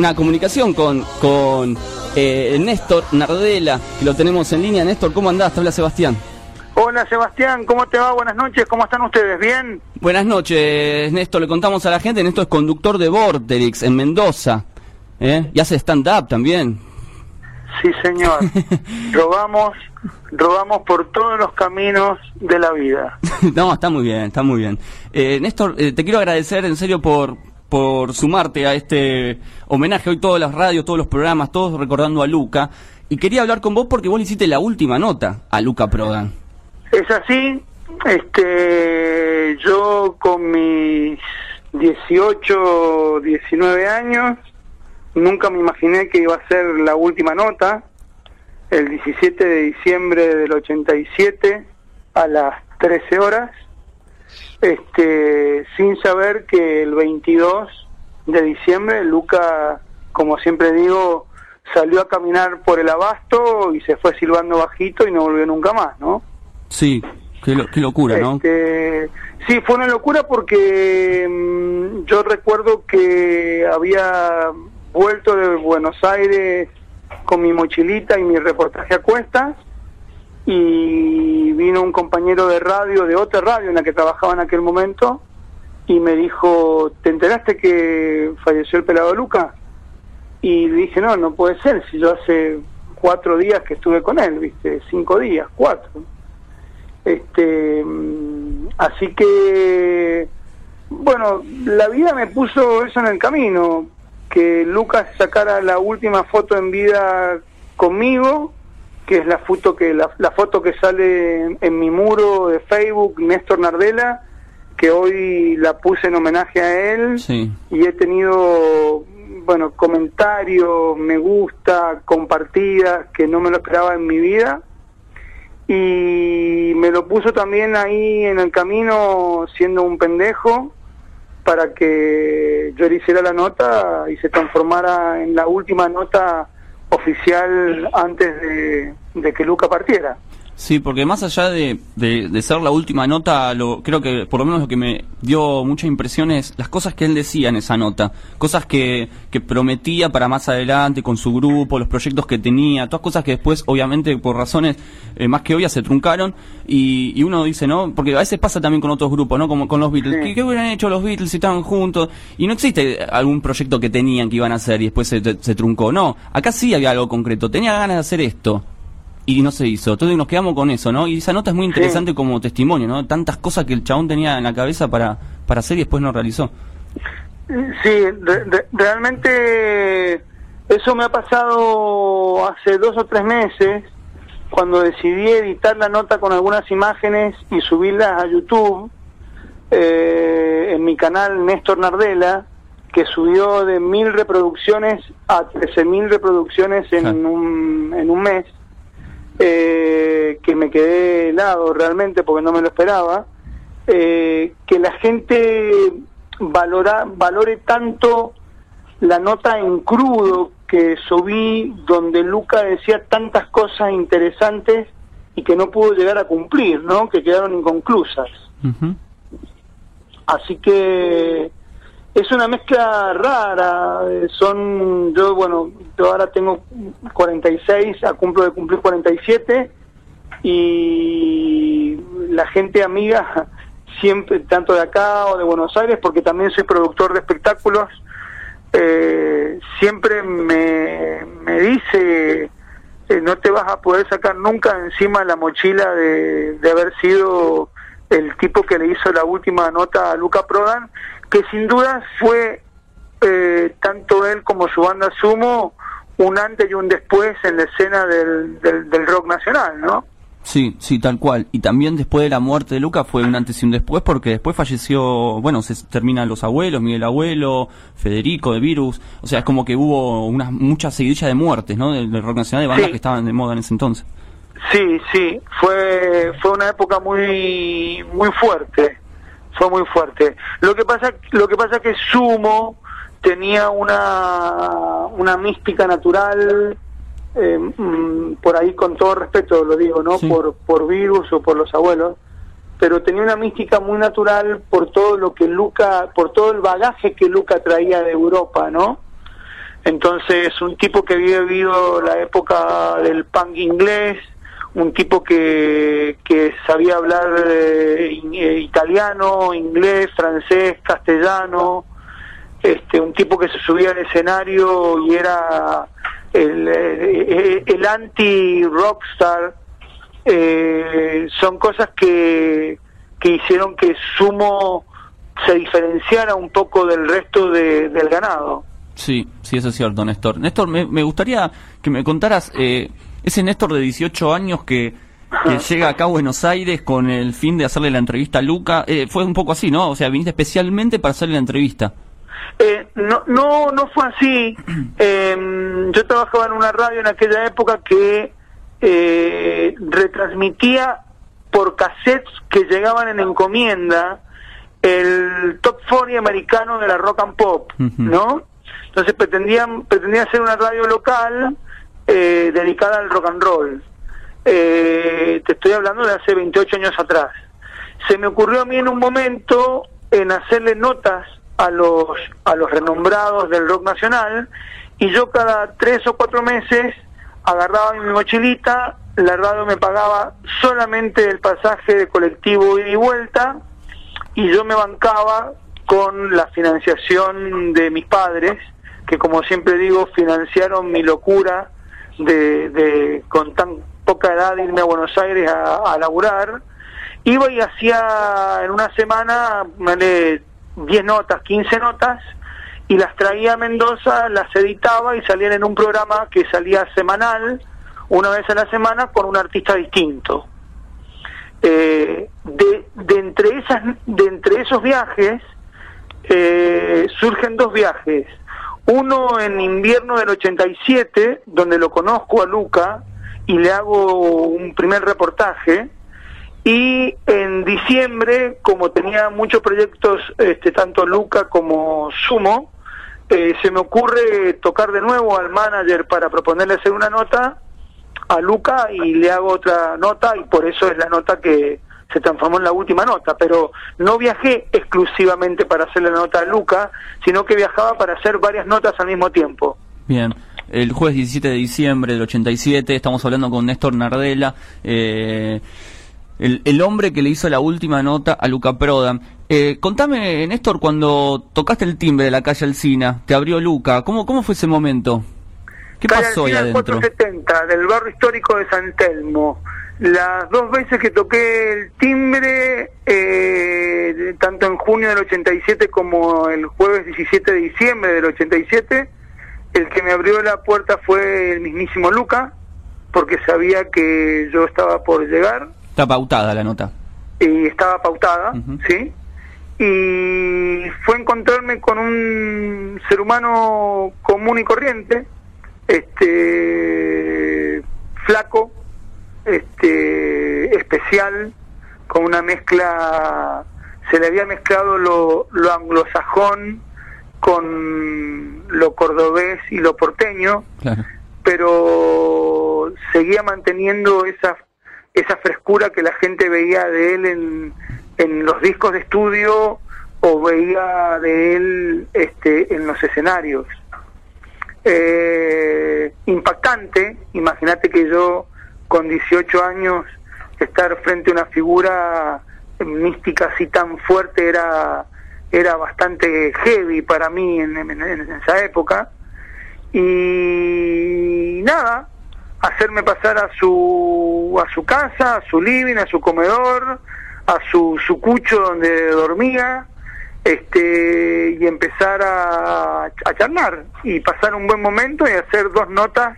una comunicación con, con eh, Néstor Nardela, que lo tenemos en línea. Néstor, ¿cómo andás? Te habla Sebastián. Hola Sebastián, ¿cómo te va? Buenas noches, ¿cómo están ustedes? ¿Bien? Buenas noches, Néstor. Le contamos a la gente, Néstor es conductor de Vorterix en Mendoza. ¿eh? Y hace stand-up también. Sí, señor. robamos, robamos por todos los caminos de la vida. no, está muy bien, está muy bien. Eh, Néstor, eh, te quiero agradecer en serio por, por sumarte a este homenaje. Hoy todas las radios, todos los programas, todos recordando a Luca. Y quería hablar con vos porque vos le hiciste la última nota a Luca Prodan. Es así, este, yo con mis 18, 19 años, nunca me imaginé que iba a ser la última nota, el 17 de diciembre del 87 a las 13 horas, este, sin saber que el 22 de diciembre Luca, como siempre digo, salió a caminar por el abasto y se fue silbando bajito y no volvió nunca más, ¿no? Sí, qué, locura, ¿no? Este, sí, fue una locura porque mm, yo recuerdo que había vuelto de Buenos Aires con mi mochilita y mi reportaje a cuestas y vino un compañero de radio, de otra radio en la que trabajaba en aquel momento y me dijo, ¿te enteraste que falleció el pelado Luca? Y dije, no, no puede ser, si yo hace cuatro días que estuve con él, viste, cinco días, cuatro. Este, mm, así que, bueno, la vida me puso eso en el camino, que Lucas sacara la última foto en vida conmigo, que es la foto que la, foto que sale en, mi muro de Facebook, Néstor Nardela, que hoy la puse en homenaje a él. Y he tenido bueno comentarios, me gusta, compartidas que no me lo esperaba en mi vida. Y me lo puso también ahí en el camino siendo un pendejo para que yo le hiciera la nota y se transformara en la última nota oficial antes de, que Luca partiera. Sí, porque más allá de, de, ser la última nota, lo, creo que por lo menos lo que me dio mucha impresión es las cosas que él decía en esa nota, cosas que, que prometía para más adelante con su grupo, los proyectos que tenía, todas cosas que después, obviamente, por razones eh, más que obvias, se truncaron y, y, uno dice, ¿no? Porque a veces pasa también con otros grupos, ¿no? Como con los Beatles. ¿Qué, hubieran hecho los Beatles si estaban juntos? Y no existe algún proyecto que tenían que iban a hacer y después se, se truncó. No, acá sí había algo concreto. Tenía ganas de hacer esto y no se hizo. Entonces nos quedamos con eso, ¿no? Y esa nota es muy interesante como testimonio, ¿no? Tantas cosas que el chabón tenía en la cabeza para, para hacer y después no realizó. Sí, realmente eso me ha pasado hace dos o tres meses cuando decidí editar la nota con algunas imágenes y subirlas a YouTube eh, en mi canal Néstor Nardela, que subió de mil reproducciones a trece mil reproducciones en, un, en un mes eh, que me quedé helado realmente porque no me lo esperaba, eh, que la gente valora, valore tanto la nota en crudo que subí donde Luca decía tantas cosas interesantes y que no pudo llegar a cumplir, ¿no? Que quedaron inconclusas. Así que es una mezcla rara, eh, son, yo bueno, yo ahora tengo 46, a cumplo de cumplir 47 y la gente amiga siempre, tanto de acá o de Buenos Aires, porque también soy productor de espectáculos, eh, siempre me, me dice, eh, no te vas a poder sacar nunca encima la mochila de, de haber sido el tipo que le hizo la última nota a Luca Prodan, que sin duda fue eh, tanto él como su banda Sumo un antes y un después en la escena del, del, rock nacional, ¿no? Sí, sí, tal cual. Y también después de la muerte de Luca fue un antes y un después porque después falleció, bueno, se terminan los abuelos, Miguel Abuelo, Federico de Virus. O sea, es como que hubo una mucha seguidilla de muertes, ¿no? Del, rock nacional de bandas que estaban de moda en ese entonces. Sí, sí, fue fue una época muy muy fuerte, fue muy fuerte. Lo que pasa lo que pasa que Sumo tenía una una mística natural eh, mm, por ahí con todo respeto lo digo, no por por virus o por los abuelos, pero tenía una mística muy natural por todo lo que Luca, por todo el bagaje que Luca traía de Europa, ¿no? Entonces, un tipo que había vivido la época del punk inglés, un tipo que, que sabía hablar eh, eh, italiano, inglés, francés, castellano, este, un tipo que se subía al escenario y era el, eh, el, anti-rockstar, son cosas que, que hicieron que Sumo se diferenciara un poco del resto del ganado. Sí, sí, eso es cierto, Néstor. Néstor, me, me gustaría que me contaras... Eh, ese Néstor de 18 años que, llega acá a Buenos Aires con el fin de hacerle la entrevista a Luca, eh, fue un poco así, ¿no? O sea, viniste especialmente para hacerle la entrevista. Eh, no, no, no fue así. Em, yo trabajaba en una radio en aquella época que eh, retransmitía por cassettes que llegaban en encomienda el top 40 americano de la rock and pop, ¿no? Entonces pretendían, pretendía hacer una radio local eh, dedicada al rock and roll. Eh, te estoy hablando de hace 28 años atrás. Se me ocurrió a mí en un momento en hacerle notas a los, a los renombrados del rock nacional y yo cada tres o cuatro meses agarraba mi mochilita, la radio me pagaba solamente el pasaje de colectivo ida y vuelta y yo me bancaba con la financiación de mis padres, que como siempre digo, financiaron mi locura de, con tan poca edad irme a Buenos Aires a, laburar, iba y hacía en una semana 10 notas, 15 notas, y las traía a Mendoza, las editaba y salían en un programa que salía semanal, una vez a la semana, con un artista distinto. Eh, de, de, entre esas, de entre esos viajes eh, surgen dos viajes uno en invierno del 87, donde lo conozco a Luca y le hago un primer reportaje. Y en diciembre, como tenía muchos proyectos, este, tanto Luca como Sumo, eh, se me ocurre tocar de nuevo al manager para proponerle hacer una nota a Luca y le hago otra nota y por eso es la nota que se transformó en la última nota, pero no viajé exclusivamente para hacer la nota a Luca, sino que viajaba para hacer varias notas al mismo tiempo. Bien. El jueves 17 de diciembre del 87 estamos hablando con Néstor Nardella, eh, el, hombre que le hizo la última nota a Luca Prodan. Eh, contame, Néstor, cuando tocaste el timbre de la calle Alcina, te abrió Luca, ¿cómo, cómo fue ese momento? ¿Qué pasó ahí adentro? 470, del barrio histórico de San Telmo. Las dos veces que toqué el timbre, eh, tanto en junio del 87 como el jueves 17 de diciembre del 87, el que me abrió la puerta fue el mismísimo Luca, porque sabía que yo estaba por llegar. Está pautada la nota. Y estaba pautada, ¿sí? Y fue encontrarme con un ser humano común y corriente, este flaco, este especial con una mezcla se le había mezclado lo, lo anglosajón con lo cordobés y lo porteño pero seguía manteniendo esa esa frescura que la gente veía de él en, en los discos de estudio o veía de él este en los escenarios. Eh, impactante imagínate que yo con 18 años estar frente a una figura mística así tan fuerte era era bastante heavy para mí en, esa época. Y nada hacerme pasar a su a su casa a su living a su comedor a su su cucho donde dormía este y empezar a, a charlar y pasar un buen momento y hacer dos notas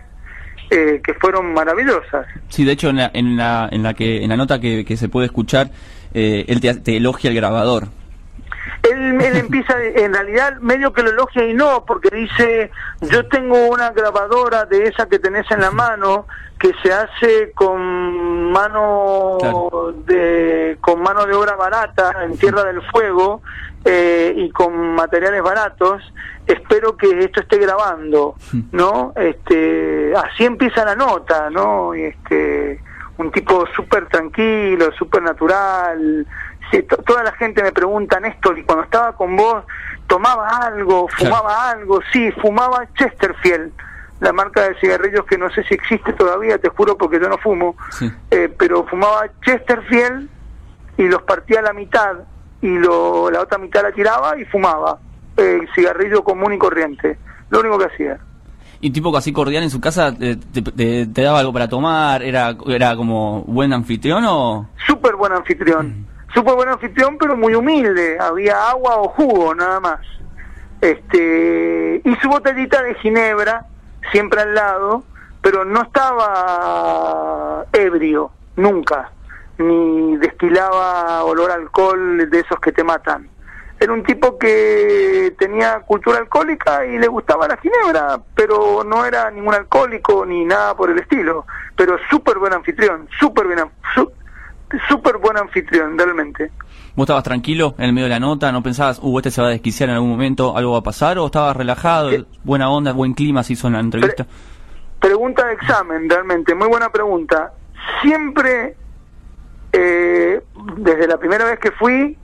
eh, que fueron maravillosas. Sí, de hecho en la, en la, en la, que, en la nota que, se puede escuchar, eh, él te, elogia el grabador. Él, él, empieza, en realidad, medio que lo elogia y no, porque dice, yo tengo una grabadora de esa que tenés en la mano, que se hace con mano de con mano de obra barata en Tierra del Fuego eh, y con materiales baratos espero que esto esté grabando. ¿no? Este, así empieza la nota, ¿no? Este, un tipo súper tranquilo, súper natural, to- toda la gente me pregunta, Néstor, y cuando estaba con vos, ¿tomaba algo? ¿Fumaba algo? Sí, fumaba Chesterfield, la marca de cigarrillos que no sé si existe todavía, te juro porque yo no fumo, Sí. eh, pero fumaba Chesterfield y los partía a la mitad y lo, la otra mitad la tiraba y fumaba eh, cigarrillo común y corriente, lo único que hacía. Y tipo así cordial en su casa, eh, te, te- te daba algo para tomar? ¿Era, era como buen anfitrión o...? súper buen anfitrión, súper buen anfitrión, pero muy humilde. Había agua o jugo, nada más. Este y su botellita de ginebra siempre al lado, pero no estaba ebrio nunca, ni destilaba olor a alcohol de esos que te matan. Era un tipo que tenía cultura alcohólica y le gustaba la ginebra, pero no era ningún alcohólico ni nada por el estilo. Pero súper buen anfitrión, súper su- súper buen anfitrión, realmente. ¿Vos estabas tranquilo en el medio de la nota? ¿No pensabas, uh, este se va a desquiciar en algún momento, algo va a pasar? ¿O estabas relajado, Sí. buena onda, buen clima se hizo en la entrevista? Pregunta de examen, realmente, muy buena pregunta. Siempre, eh, desde la primera vez que fui,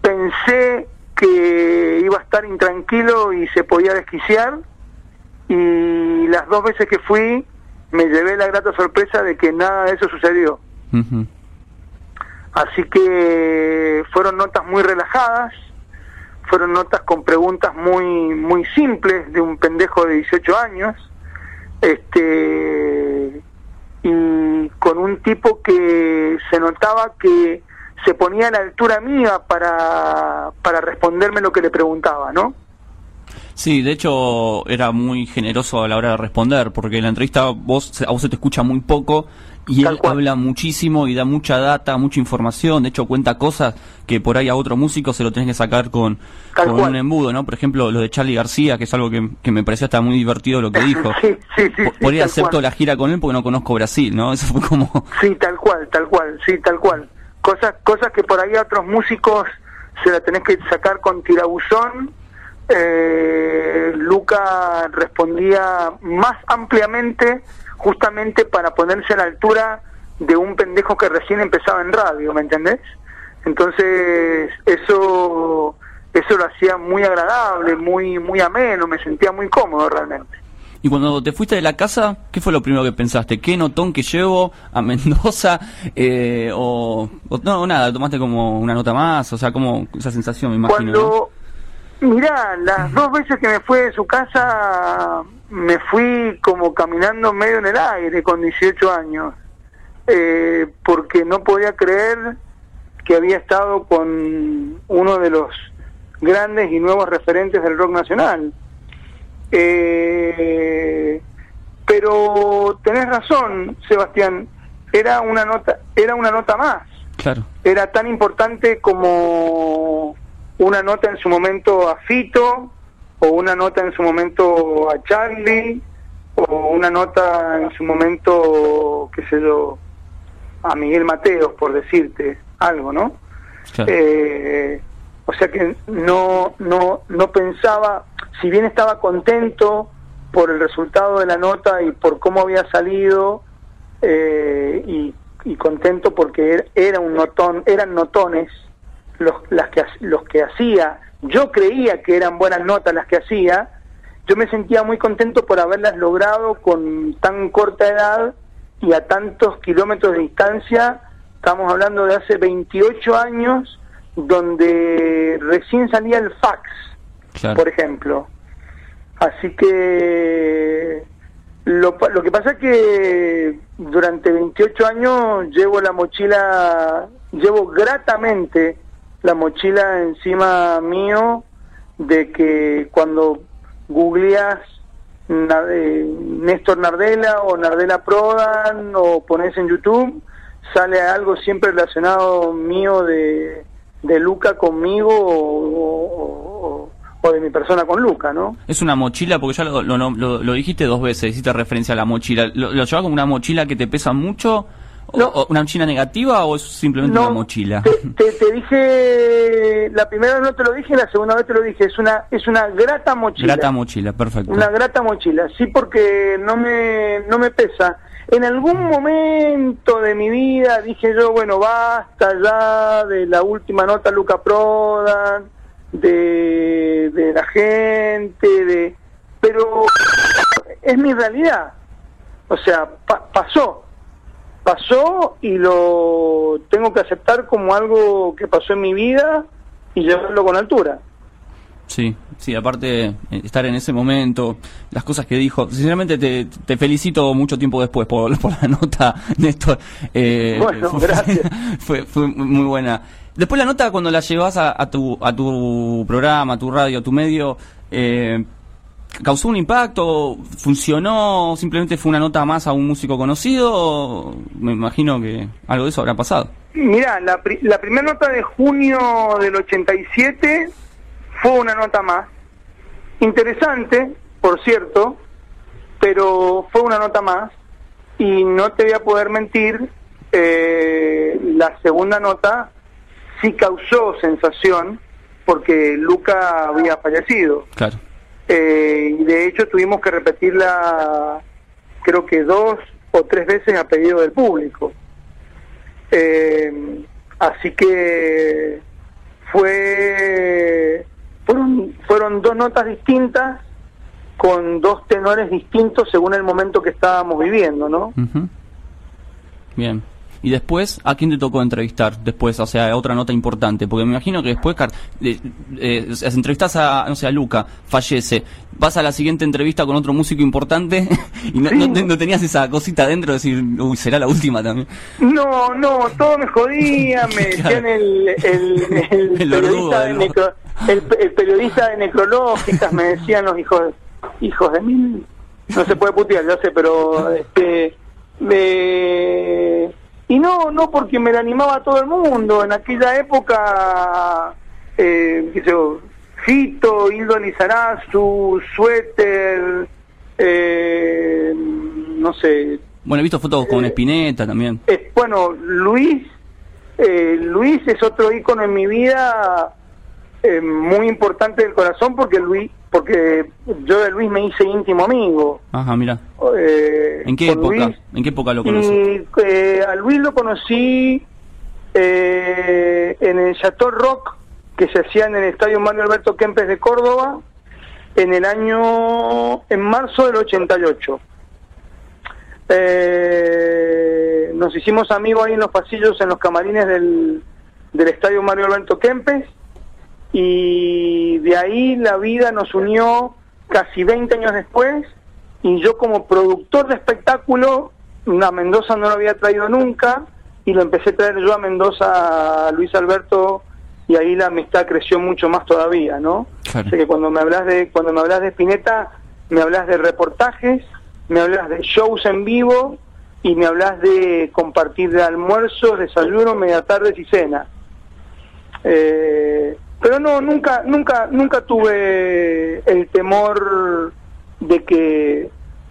pensé que iba a estar intranquilo y se podía desquiciar. Y las dos veces que fui, me llevé la grata sorpresa de que nada de eso sucedió. Así que fueron notas muy relajadas, fueron notas con preguntas muy muy simples de un pendejo de 18 años, este y con un tipo que se notaba que se ponía a la altura mía para para responderme lo que le preguntaba, ¿no? Sí, de hecho era muy generoso a la hora de responder, porque en la entrevista vos, a vos se te escucha muy poco y él habla muchísimo y da mucha data, mucha información, de hecho cuenta cosas que por ahí a otro músico se lo tenés que sacar con, con un embudo, ¿no? Por ejemplo, lo de Charlie García, que es algo que, que me pareció hasta muy divertido lo que dijo. Sí, sí, sí, Po- sí, Podría tal hacer cual. toda la gira con él porque no conozco Brasil, ¿no? Eso fue como... Sí, tal cual, tal cual, sí, tal cual. Cosas, cosas que por ahí a otros músicos se la tenés que sacar con tirabuzón. Eh, Luca respondía más ampliamente, justamente para ponerse a la altura de un pendejo que recién empezaba en radio, ¿me entendés? Entonces, eso eso lo hacía muy agradable, muy muy ameno, me sentía muy cómodo realmente. Y cuando te fuiste de la casa, ¿qué fue lo primero que pensaste? ¿Qué notón que llevo a Mendoza? Eh, o, o no, nada, tomaste como una nota más, o sea, como esa sensación, me imagino. ¿no? Mirá, las dos veces que me fui de su casa, me fui como caminando medio en el aire con 18 años, eh, porque no podía creer que había estado con uno de los grandes y nuevos referentes del rock nacional. Eh, pero tenés razón, Sebastián, era una nota, era una nota más Claro. era tan importante como una nota en su momento a Fito, o una nota en su momento a Charlie, o una nota en su momento, qué sé yo, a Miguel Mateos, por decirte algo, ¿no? claro. Eh, o sea que no, no, no pensaba, si bien estaba contento por el resultado de la nota y por cómo había salido, eh, y, y contento porque er- era un notón, eran notones los, las que, los que hacía, yo creía que eran buenas notas las que hacía, yo me sentía muy contento por haberlas logrado con tan corta edad y a tantos kilómetros de distancia, estamos hablando de hace 28 años, donde recién salía el fax, claro. por ejemplo. Así que lo, lo que pasa es que durante 28 años llevo la mochila, llevo gratamente la mochila encima mío de que cuando googleas eh, Néstor Nardela o Nardela Prodan o pones en YouTube, sale algo siempre relacionado mío de, de Luca conmigo o, de mi persona con Luca, ¿no? Es una mochila, porque ya lo, lo, lo- lo dijiste dos veces, hiciste referencia a la mochila. ¿Lo, lo llevas como una mochila que te pesa mucho? ¿O, No. o una mochila negativa o es simplemente una mochila? Te, te- te dije, la primera vez no te lo dije, la segunda vez te lo dije, es una, es una grata mochila. Grata mochila, perfecto. Una grata mochila, sí, porque no me, no me pesa. en algún momento de mi vida dije yo, bueno, basta ya de la última nota Luca Prodan, de, de la gente, de pero es mi realidad. O sea, pasó, pasó y lo tengo que aceptar como algo que pasó en mi vida y llevarlo con altura. Sí, sí, aparte eh, estar en ese momento, las cosas que dijo, sinceramente te, te felicito mucho tiempo después por, por la nota, Néstor. Eh, bueno, gracias. Fue, fue muy buena. Después la nota cuando la llevas a, a, tu, a tu programa, a tu radio, a tu medio, eh, ¿causó un impacto? ¿Funcionó? ¿Simplemente fue una nota más a un músico conocido? Me imagino que algo de eso habrá pasado. Mira, la, la primera nota de junio del 87 fue una nota más. Interesante, por cierto, pero fue una nota más. Y no te voy a poder mentir, eh, la segunda nota sí causó sensación porque Luca había fallecido. Claro. Eh, y de hecho tuvimos que repetirla creo que dos o tres veces a pedido del público. Eh, así que fue fueron, fueron dos notas distintas con dos tenores distintos según el momento que estábamos viviendo, ¿no? Bien. Y después, ¿a quién te tocó entrevistar? Después, o sea, otra nota importante, porque me imagino que después eh, eh, entrevistas a, no sé, a Luca, fallece, vas a la siguiente entrevista con otro músico importante y no, tenías esa cosita adentro de decir, uy, será la última también. No, no, todo me jodía, me decían el, el, periodista de el, periodista de necrológicas, me decían los hijos, hijos de mil, no se puede putear, ya sé, pero este, me y no, no porque me la animaba a todo el mundo. En aquella época, eh, qué sé yo, Fito, Hildo Lizarazu, Suéter, eh, no sé. Bueno, he visto fotos con Espineta eh, también. bueno, Luis, eh, Luis es otro ícono en mi vida eh, muy importante del corazón porque Luis porque yo de Luis me hice íntimo amigo. Ajá, mira. Eh, ¿En qué época? ¿En qué época lo conocí? Eh, a Luis lo conocí en el Chateau Rock que se hacía en el Estadio Mario Alberto Kempes de Córdoba en el año en marzo del 88. nos hicimos amigos ahí en los pasillos, en los camarines del, del Estadio Mario Alberto Kempes y de ahí la vida nos unió casi 20 años después y yo como productor de espectáculo, a Mendoza no lo había traído nunca y lo empecé a traer yo a Mendoza a Luis Alberto y ahí la amistad creció mucho más todavía, ¿no? Claro. que cuando me hablas de cuando me hablas de Spinetta, me hablas de reportajes, me hablas de shows en vivo y me hablas de compartir de almuerzos, desayuno, media tardes y cena. Eh, pero no nunca nunca nunca tuve el temor de que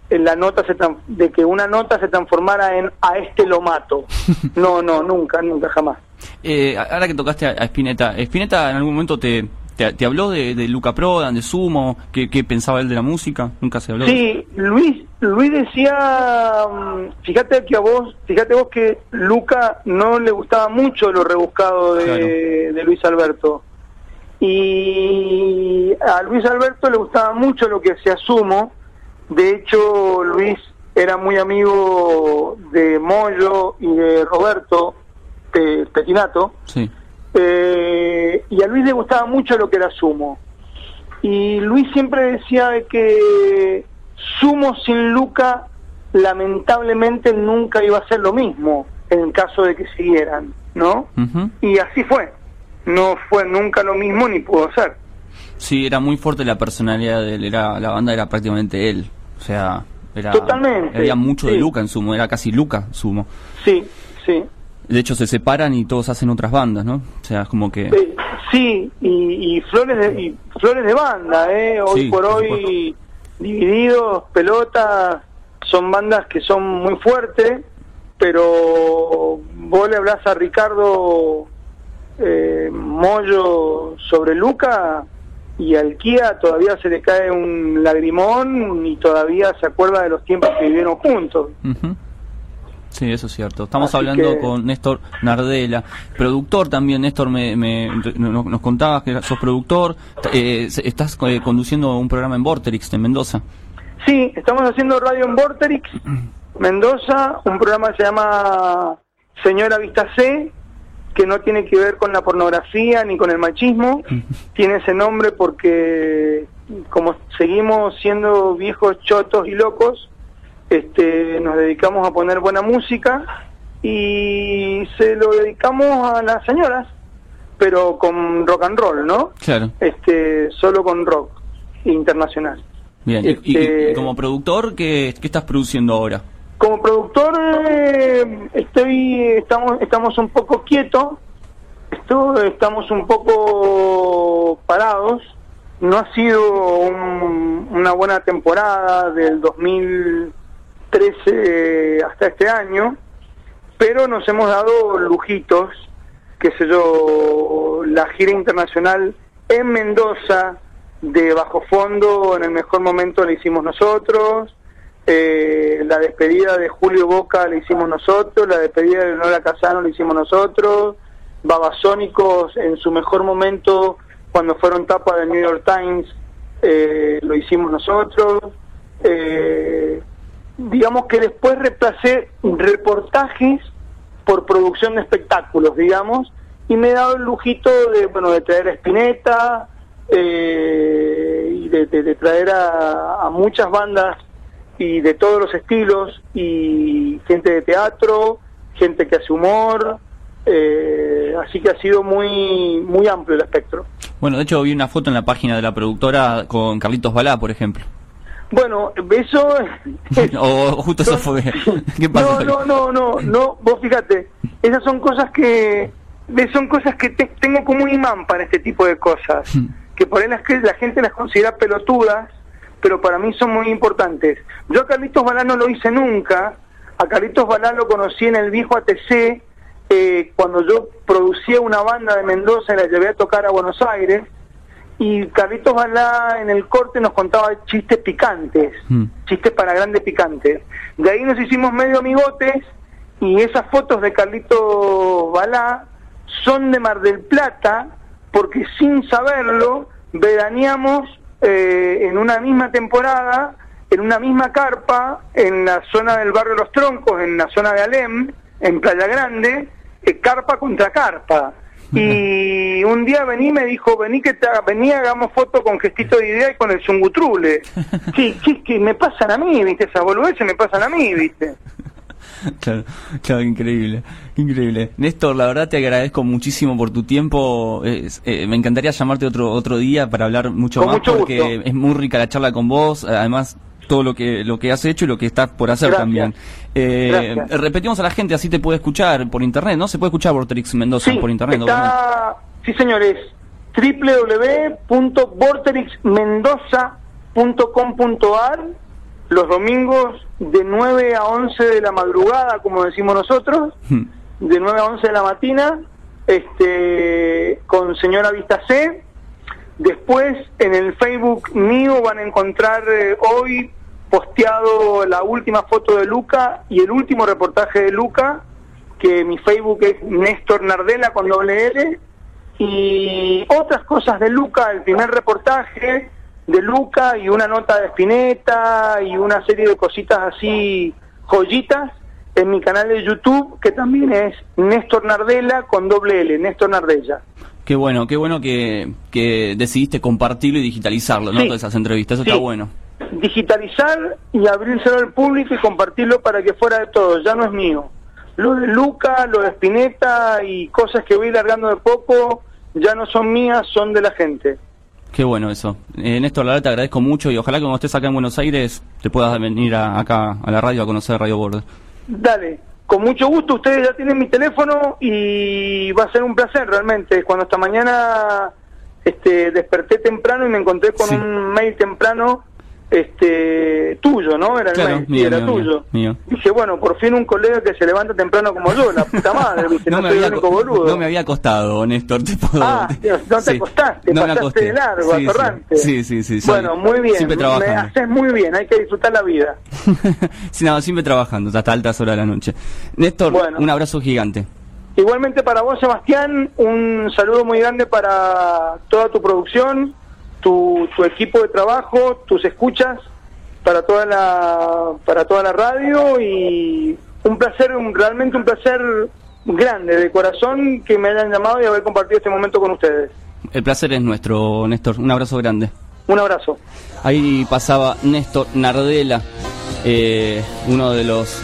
la nota se de que una nota se transformara en a este lo mato no no nunca nunca jamás eh, ahora que tocaste a, Spinetta Spinetta en algún momento te te, habló de, de, Luca Prodan, de Sumo, ¿qué, pensaba él de la música? Nunca se habló. Sí, Luis, Luis decía, mm, fíjate que a vos, fíjate vos que Luca no le gustaba mucho lo rebuscado de, de Luis Alberto. Y a Luis Alberto le gustaba mucho lo que hacía Sumo. De hecho, Luis era muy amigo de Moyo y de Roberto Petinato. Sí. Eh, y a Luis le gustaba mucho lo que era Sumo. Y Luis siempre decía que Sumo sin Luca lamentablemente nunca iba a ser lo mismo en el caso de que siguieran, ¿no? Y así fue no fue nunca lo mismo ni pudo ser. Sí, era muy fuerte la personalidad de él, era, la banda era prácticamente él, o sea, era, Totalmente, había mucho de Luca en Sumo, era casi Luca Sumo. Sí, sí. De hecho se separan y todos hacen otras bandas, ¿no? O sea, es como que... Sí, y, flores de, y flores de banda, ¿eh? Hoy por hoy divididos, pelotas, son bandas que son muy fuertes, pero vos le hablas a Ricardo eh, Mollo sobre Luca y al Kia todavía se le cae un lagrimón y todavía se acuerda de los tiempos que vivieron juntos. Sí, eso es cierto. Estamos hablando con Néstor Nardela, productor también. Néstor, me, nos, contabas que sos productor. Eh, estás eh, conduciendo un programa en Vorterix, en Mendoza. Sí, estamos haciendo radio en Vorterix, Mendoza, un programa que se llama Señora Vista C, que no tiene que ver con la pornografía ni con el machismo. Tiene ese nombre porque como seguimos siendo viejos, chotos y locos, este, nos dedicamos a poner buena música y se lo dedicamos a las señoras, pero con rock and roll, ¿no? Claro. Este, solo con rock internacional. Bien, y, este, como productor, ¿qué, ¿qué, estás produciendo ahora? Como productor, estoy, estamos, estamos un poco quietos, estamos un poco parados. No ha sido una buena temporada del 2000 13 hasta este año, pero nos hemos dado lujitos, qué sé yo, la gira internacional en Mendoza de bajo fondo en el mejor momento la hicimos nosotros, eh, la despedida de Julio Boca la hicimos nosotros, la despedida de Nora Casano la hicimos nosotros, Babasónicos en su mejor momento cuando fueron tapa del New York Times eh, lo hicimos nosotros. Eh, digamos que después reemplacé reportajes por producción de espectáculos, digamos, y me he dado el lujito de, bueno, de traer a Spinetta y de, traer a, muchas bandas y de todos los estilos y gente de teatro, gente que hace humor, eh, así que ha sido muy muy amplio el espectro. Bueno, de hecho vi una foto en la página de la productora con Carlitos Balá, por ejemplo. Bueno, eso... o justo eso fue... ¿Qué pasó? No, no, no, no, vos fíjate, esas son cosas que... Son cosas que tengo como un imán para este tipo de cosas, hmm. que por ahí las que la gente las considera pelotudas, pero para mí son muy importantes. Yo a Carlitos Balá no lo hice nunca, a Carlitos Balá lo conocí en el viejo ATC, eh, cuando yo producía una banda de Mendoza y la llevé a tocar a Buenos Aires, y Carlitos Balá en el corte nos contaba chistes picantes, mm. chistes para grandes picantes. De ahí nos hicimos medio amigotes y esas fotos de Carlitos Balá son de Mar del Plata porque sin saberlo veraneamos eh, en una misma temporada, en una misma carpa, en la zona del barrio Los Troncos, en la zona de Alem, en Playa Grande, eh, carpa contra carpa. Y un día vení me dijo, vení que te, vení hagamos foto con gestito de idea y con el zungutrule. Sí, sí, que me pasan a mí, viste, esas boludeces me pasan a mí, viste. Claro, claro, increíble, increíble. Néstor, la verdad te agradezco muchísimo por tu tiempo. Eh, me encantaría llamarte otro otro día para hablar mucho más porque es muy rica la charla con vos. Además, todo lo que lo que has hecho y lo que estás por hacer también. Eh, repetimos a la gente, así te puede escuchar por internet, ¿no? Se puede escuchar Vorterix Mendoza por internet. Está, sí, señores, www.vorterixmendoza.com.ar los domingos de 9 a 11 de la madrugada, como decimos nosotros, hmm. de 9 a 11 de la mañana, este, con señora Vista C, Después en el Facebook mío van a encontrar eh, hoy posteado la última foto de Luca y el último reportaje de Luca, que mi Facebook es Néstor Nardela con doble L, y otras cosas de Luca, el primer reportaje de Luca y una nota de Spinetta y una serie de cositas así joyitas en mi canal de YouTube, que también es Néstor Nardela con doble L, Néstor Nardella. Qué bueno, qué bueno que, que decidiste compartirlo y digitalizarlo, ¿no? Todas esas entrevistas, eso está bueno. Digitalizar y abrírselo al público y compartirlo para que fuera de todo, ya no es mío. Lo de Luca, lo de Spinetta y cosas que voy largando de poco, ya no son mías, son de la gente. Qué bueno eso. Eh, Néstor, la verdad te agradezco mucho y ojalá que cuando estés acá en Buenos Aires te puedas venir acá a la radio a conocer Radio Borde. Dale, con mucho gusto, ustedes ya tienen mi teléfono y va a ser un placer realmente. Cuando esta mañana este, desperté temprano y me encontré con un mail temprano este tuyo, ¿no? Era el Claro, mail, mío, era mío, tuyo. mío. Dije, bueno, por fin un colega que se levanta temprano como yo, la puta madre, ¿viste? no, me había, boludo. no me había costado, Néstor, te puedo... Ah, Dios, no te acostaste, no me pasaste de largo, Sí, sí. atorrante. Sí, sí, sí. Bueno, muy bien, Siempre me trabajando. haces muy bien, hay que disfrutar la vida. sí, no, siempre trabajando, hasta altas horas de la noche. Néstor, Bueno. un abrazo gigante. Igualmente para vos, Sebastián, un saludo muy grande para toda tu producción, tu, tu equipo de trabajo, tus escuchas, para toda la para toda la radio y un placer, un, realmente un placer grande de corazón que me hayan llamado y haber compartido este momento con ustedes. El placer es nuestro, Néstor. Un abrazo grande. Un abrazo. Ahí pasaba Néstor Nardela, eh, uno de los